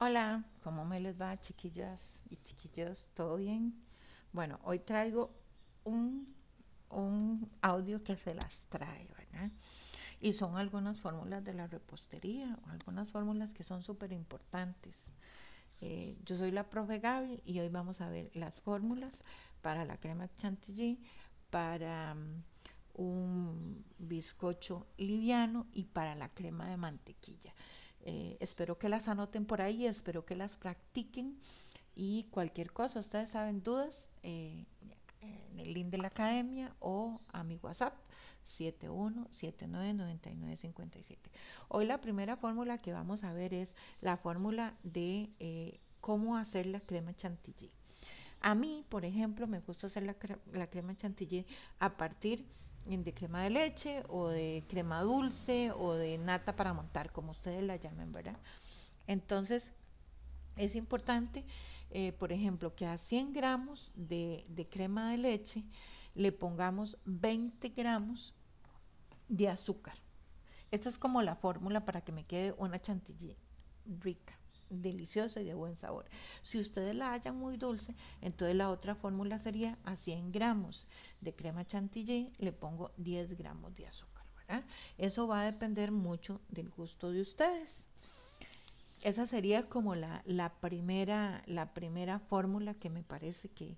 Hola, ¿cómo me les va, chiquillas y chiquillos? ¿Todo bien? Bueno, hoy traigo un, un audio que se las trae, ¿verdad? Y son algunas fórmulas de la repostería, algunas fórmulas que son súper importantes. Eh, yo soy la profe Gaby y hoy vamos a ver las fórmulas para la crema chantilly, para um, un bizcocho liviano y para la crema de mantequilla. Eh, espero que las anoten por ahí, espero que las practiquen y cualquier cosa, ustedes saben dudas, eh, en el link de la academia o a mi WhatsApp 71799957. Hoy la primera fórmula que vamos a ver es la fórmula de eh, cómo hacer la crema chantilly. A mí, por ejemplo, me gusta hacer la, la crema chantilly a partir de crema de leche o de crema dulce o de nata para montar, como ustedes la llamen, ¿verdad? Entonces, es importante, eh, por ejemplo, que a 100 gramos de, de, crema de leche le pongamos 20 gramos de azúcar. Esta es como la fórmula para que me quede una chantilly rica deliciosa y de buen sabor. Si ustedes la hallan muy dulce, entonces la otra fórmula sería a 100 gramos de crema chantilly le pongo 10 gramos de azúcar. Eso va a depender mucho del gusto de ustedes. Esa sería como la, la primera, la primera fórmula que me parece que,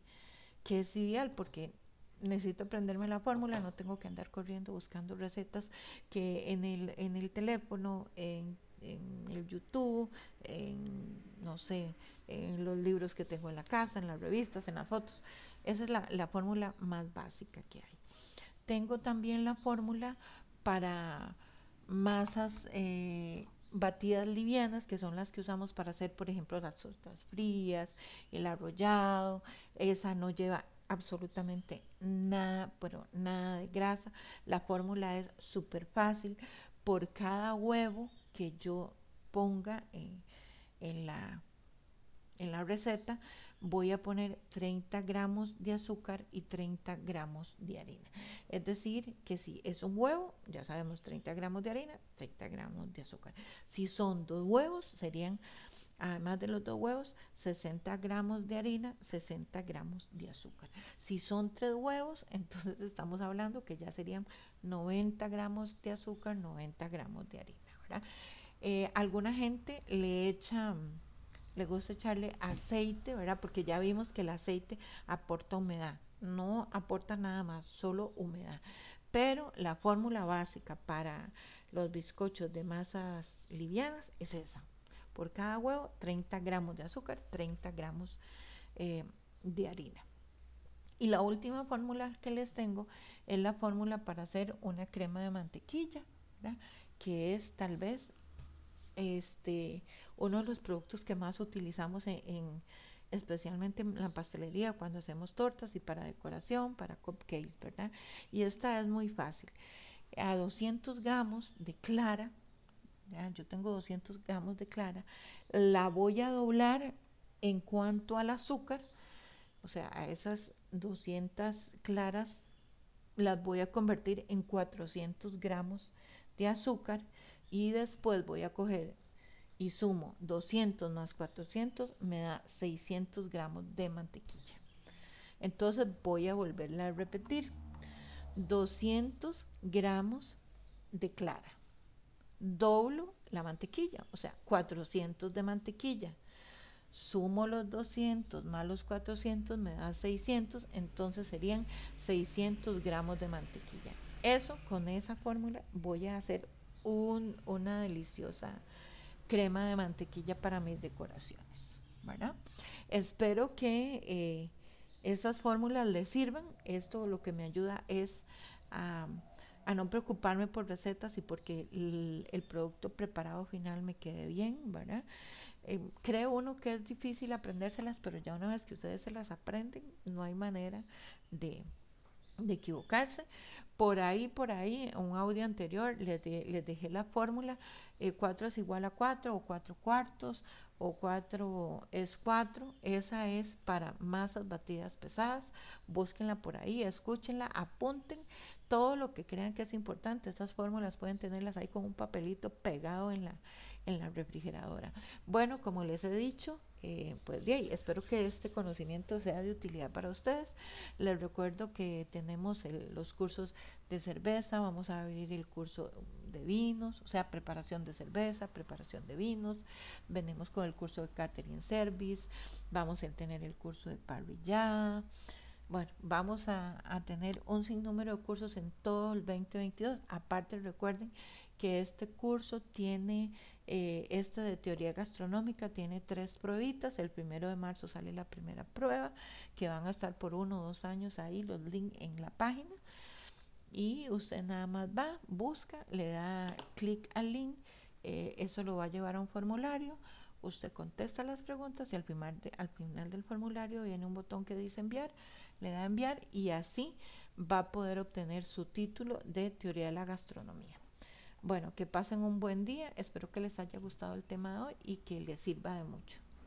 que es ideal porque necesito aprenderme la fórmula, no tengo que andar corriendo buscando recetas que en el, en el teléfono, en en el YouTube, en, no sé, en los libros que tengo en la casa, en las revistas, en las fotos. Esa es la, fórmula más básica que hay. Tengo también la fórmula para masas eh, batidas livianas, que son las que usamos para hacer, por ejemplo, las tortas frías, el arrollado. Esa no lleva absolutamente nada, pero nada de grasa. La fórmula es súper fácil. Por cada huevo que yo ponga en, la, la receta, voy a poner 30 gramos de azúcar y 30 gramos de harina. Es decir, que si es un huevo, ya sabemos 30 gramos de harina, 30 gramos de azúcar. Si son dos huevos, serían, además de los dos huevos, 60 gramos de harina, 60 gramos de azúcar. Si son tres huevos, entonces estamos hablando que ya serían 90 gramos de azúcar, 90 gramos de harina. Eh, alguna gente le echa, le gusta echarle aceite, ¿verdad? Porque ya vimos que el aceite aporta humedad, no aporta nada más, solo humedad. Pero la fórmula básica para los bizcochos de masas livianas es esa. Por cada huevo, 30 gramos de azúcar, 30 gramos eh, de harina. Y la última fórmula que les tengo es la fórmula para hacer una crema de mantequilla, ¿verdad? Que es tal vez este, uno de los productos que más utilizamos en, especialmente en la pastelería cuando hacemos tortas y para decoración, para cupcakes, ¿verdad? Y esta es muy fácil. A 200 gramos de clara, yo tengo 200 gramos de clara, la voy a doblar en cuanto al azúcar, o sea, a esas 200 claras las voy a convertir en 400 gramos de azúcar y después voy a coger y sumo 200 más 400 me da 600 gramos de mantequilla. Entonces voy a volverla a repetir. 200 gramos de clara. Doblo la mantequilla, o sea, 400 de mantequilla. Sumo los 200 más los 400 me da 600, entonces serían 600 gramos de mantequilla. Eso, con esa fórmula, voy a hacer una deliciosa crema de mantequilla para mis decoraciones. ¿verdad? Espero que eh, estas fórmulas les sirvan. Esto lo que me ayuda es a, no preocuparme por recetas y porque el, producto preparado final me quede bien, ¿verdad? Eh, creo uno que es difícil aprendérselas, pero ya una vez que ustedes se las aprenden, no hay manera de equivocarse. Por ahí, por ahí, un audio anterior les, les dejé la fórmula, 4 eh, es igual a 4 o 4 cuartos o 4 es 4. Esa es para masas batidas pesadas. Búsquenla por ahí, escúchenla, apunten todo lo que crean que es importante. Estas fórmulas pueden tenerlas ahí con un papelito pegado en la, en la refrigeradora. Bueno, como les he dicho, eh, pues bien, espero que este conocimiento sea de utilidad para ustedes. Les recuerdo que tenemos los cursos de cerveza, vamos a abrir el curso de vinos, o sea, preparación de cerveza, preparación de vinos, venimos con el curso de catering service, vamos a tener el curso de parrillada. Bueno, vamos a, tener un sinnúmero de cursos en todo el 2022. Aparte, recuerden que este curso tiene eh, este de teoría gastronómica tiene tres pruebitas. El primero de marzo sale la primera prueba, que van a estar por uno o dos años ahí, los links en la página. Y usted nada más va, busca, le da clic al link, eh, eso lo va a llevar a un formulario. Usted contesta las preguntas y al final, al final del formulario viene un botón que dice enviar, le da enviar y así va a poder obtener su título de teoría de la gastronomía. Bueno, que pasen un buen día. Espero que les haya gustado el tema de hoy y que les sirva de mucho.